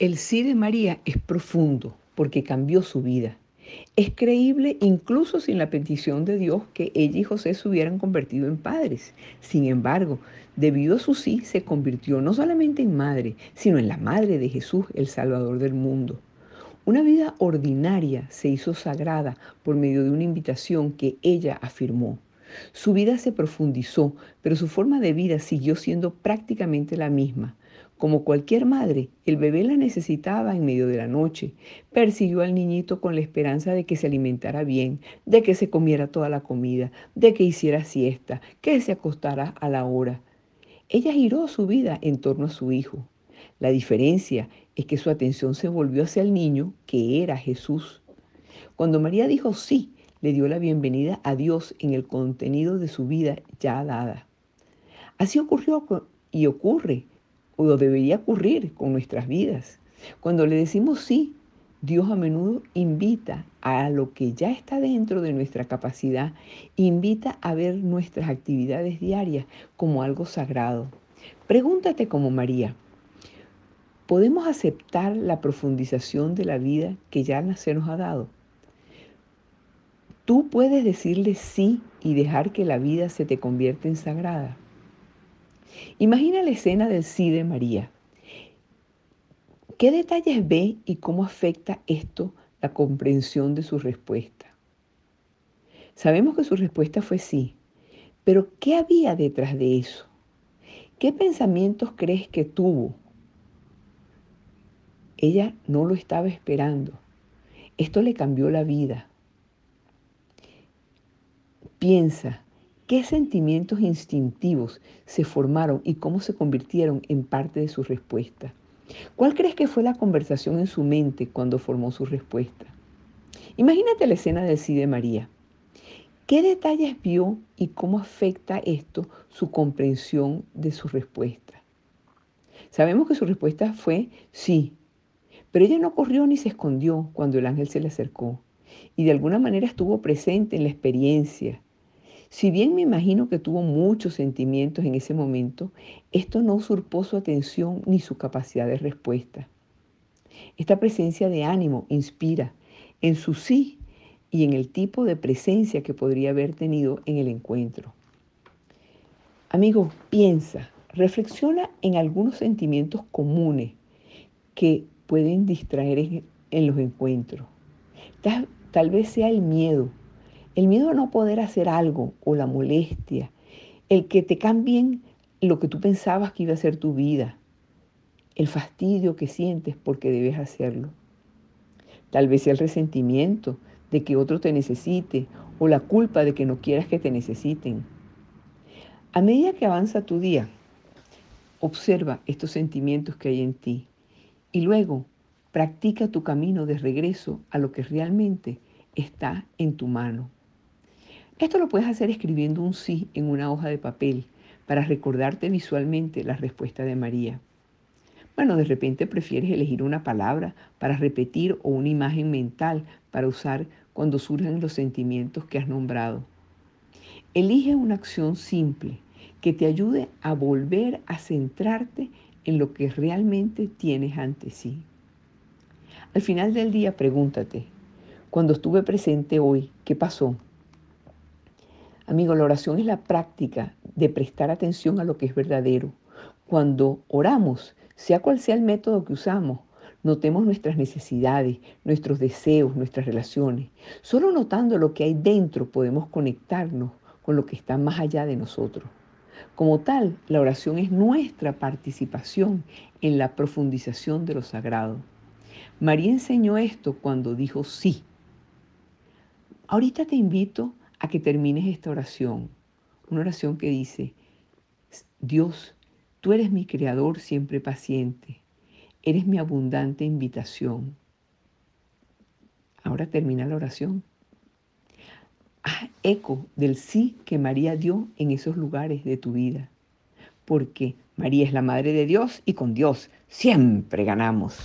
El sí de María es profundo porque cambió su vida. Es creíble incluso sin la petición de Dios que ella y José se hubieran convertido en padres. Sin embargo, debido a su sí, se convirtió no solamente en madre, sino en la madre de Jesús, el Salvador del mundo. Una vida ordinaria se hizo sagrada por medio de una invitación que ella afirmó. Su vida se profundizó, pero su forma de vida siguió siendo prácticamente la misma. Como cualquier madre, el bebé la necesitaba en medio de la noche. Persiguió al niñito con la esperanza de que se alimentara bien, de que se comiera toda la comida, de que hiciera siesta, que se acostara a la hora. Ella giró su vida en torno a su hijo. La diferencia es que su atención se volvió hacia el niño, que era Jesús. Cuando María dijo sí, le dio la bienvenida a Dios en el contenido de su vida ya dada. Así ocurrió y ocurre o debería ocurrir con nuestras vidas. Cuando le decimos sí, Dios a menudo invita a lo que ya está dentro de nuestra capacidad, invita a ver nuestras actividades diarias como algo sagrado. Pregúntate como María, ¿podemos aceptar la profundización de la vida que ya se nos ha dado? Tú puedes decirle sí y dejar que la vida se te convierta en sagrada. Imagina la escena del sí de María. ¿Qué detalles ve y cómo afecta esto la comprensión de su respuesta? Sabemos que su respuesta fue sí, pero ¿qué había detrás de eso? ¿Qué pensamientos crees que tuvo? Ella no lo estaba esperando. Esto le cambió la vida. Piensa, ¿Qué sentimientos instintivos se formaron y cómo se convirtieron en parte de su respuesta? ¿Cuál crees que fue la conversación en su mente cuando formó su respuesta? Imagínate la escena del sí de María. ¿Qué detalles vio y cómo afecta esto su comprensión de su respuesta? Sabemos que su respuesta fue sí, pero ella no corrió ni se escondió cuando el ángel se le acercó y de alguna manera estuvo presente en la experiencia si bien me imagino que tuvo muchos sentimientos en ese momento, esto no usurpó su atención ni su capacidad de respuesta. Esta presencia de ánimo inspira en su sí y en el tipo de presencia que podría haber tenido en el encuentro. Amigo, piensa, reflexiona en algunos sentimientos comunes que pueden distraer en, los encuentros. tal vez sea el miedo, el miedo a no poder hacer algo o la molestia, el que te cambien lo que tú pensabas que iba a ser tu vida, el fastidio que sientes porque debes hacerlo. Tal vez sea el resentimiento de que otro te necesite o la culpa de que no quieras que te necesiten. A medida que avanza tu día, observa estos sentimientos que hay en ti y luego practica tu camino de regreso a lo que realmente está en tu mano. Esto lo puedes hacer escribiendo un sí en una hoja de papel para recordarte visualmente la respuesta de María. Bueno, de repente prefieres elegir una palabra para repetir o una imagen mental para usar cuando surjan los sentimientos que has nombrado. Elige una acción simple que te ayude a volver a centrarte en lo que realmente tienes ante sí. Al final del día pregúntate, cuando estuve presente hoy, ¿qué pasó? Amigo, la oración es la práctica de prestar atención a lo que es verdadero. Cuando oramos, sea cual sea el método que usamos, notemos nuestras necesidades, nuestros deseos, nuestras relaciones. Solo notando lo que hay dentro podemos conectarnos con lo que está más allá de nosotros. Como tal, la oración es nuestra participación en la profundización de lo sagrado. María enseñó esto cuando dijo sí. Ahorita te invito a que termines esta oración. Una oración que dice, Dios, tú eres mi creador siempre paciente, eres mi abundante invitación. Ahora termina la oración. Haz eco del sí que María dio en esos lugares de tu vida, porque María es la Madre de Dios y con Dios siempre ganamos.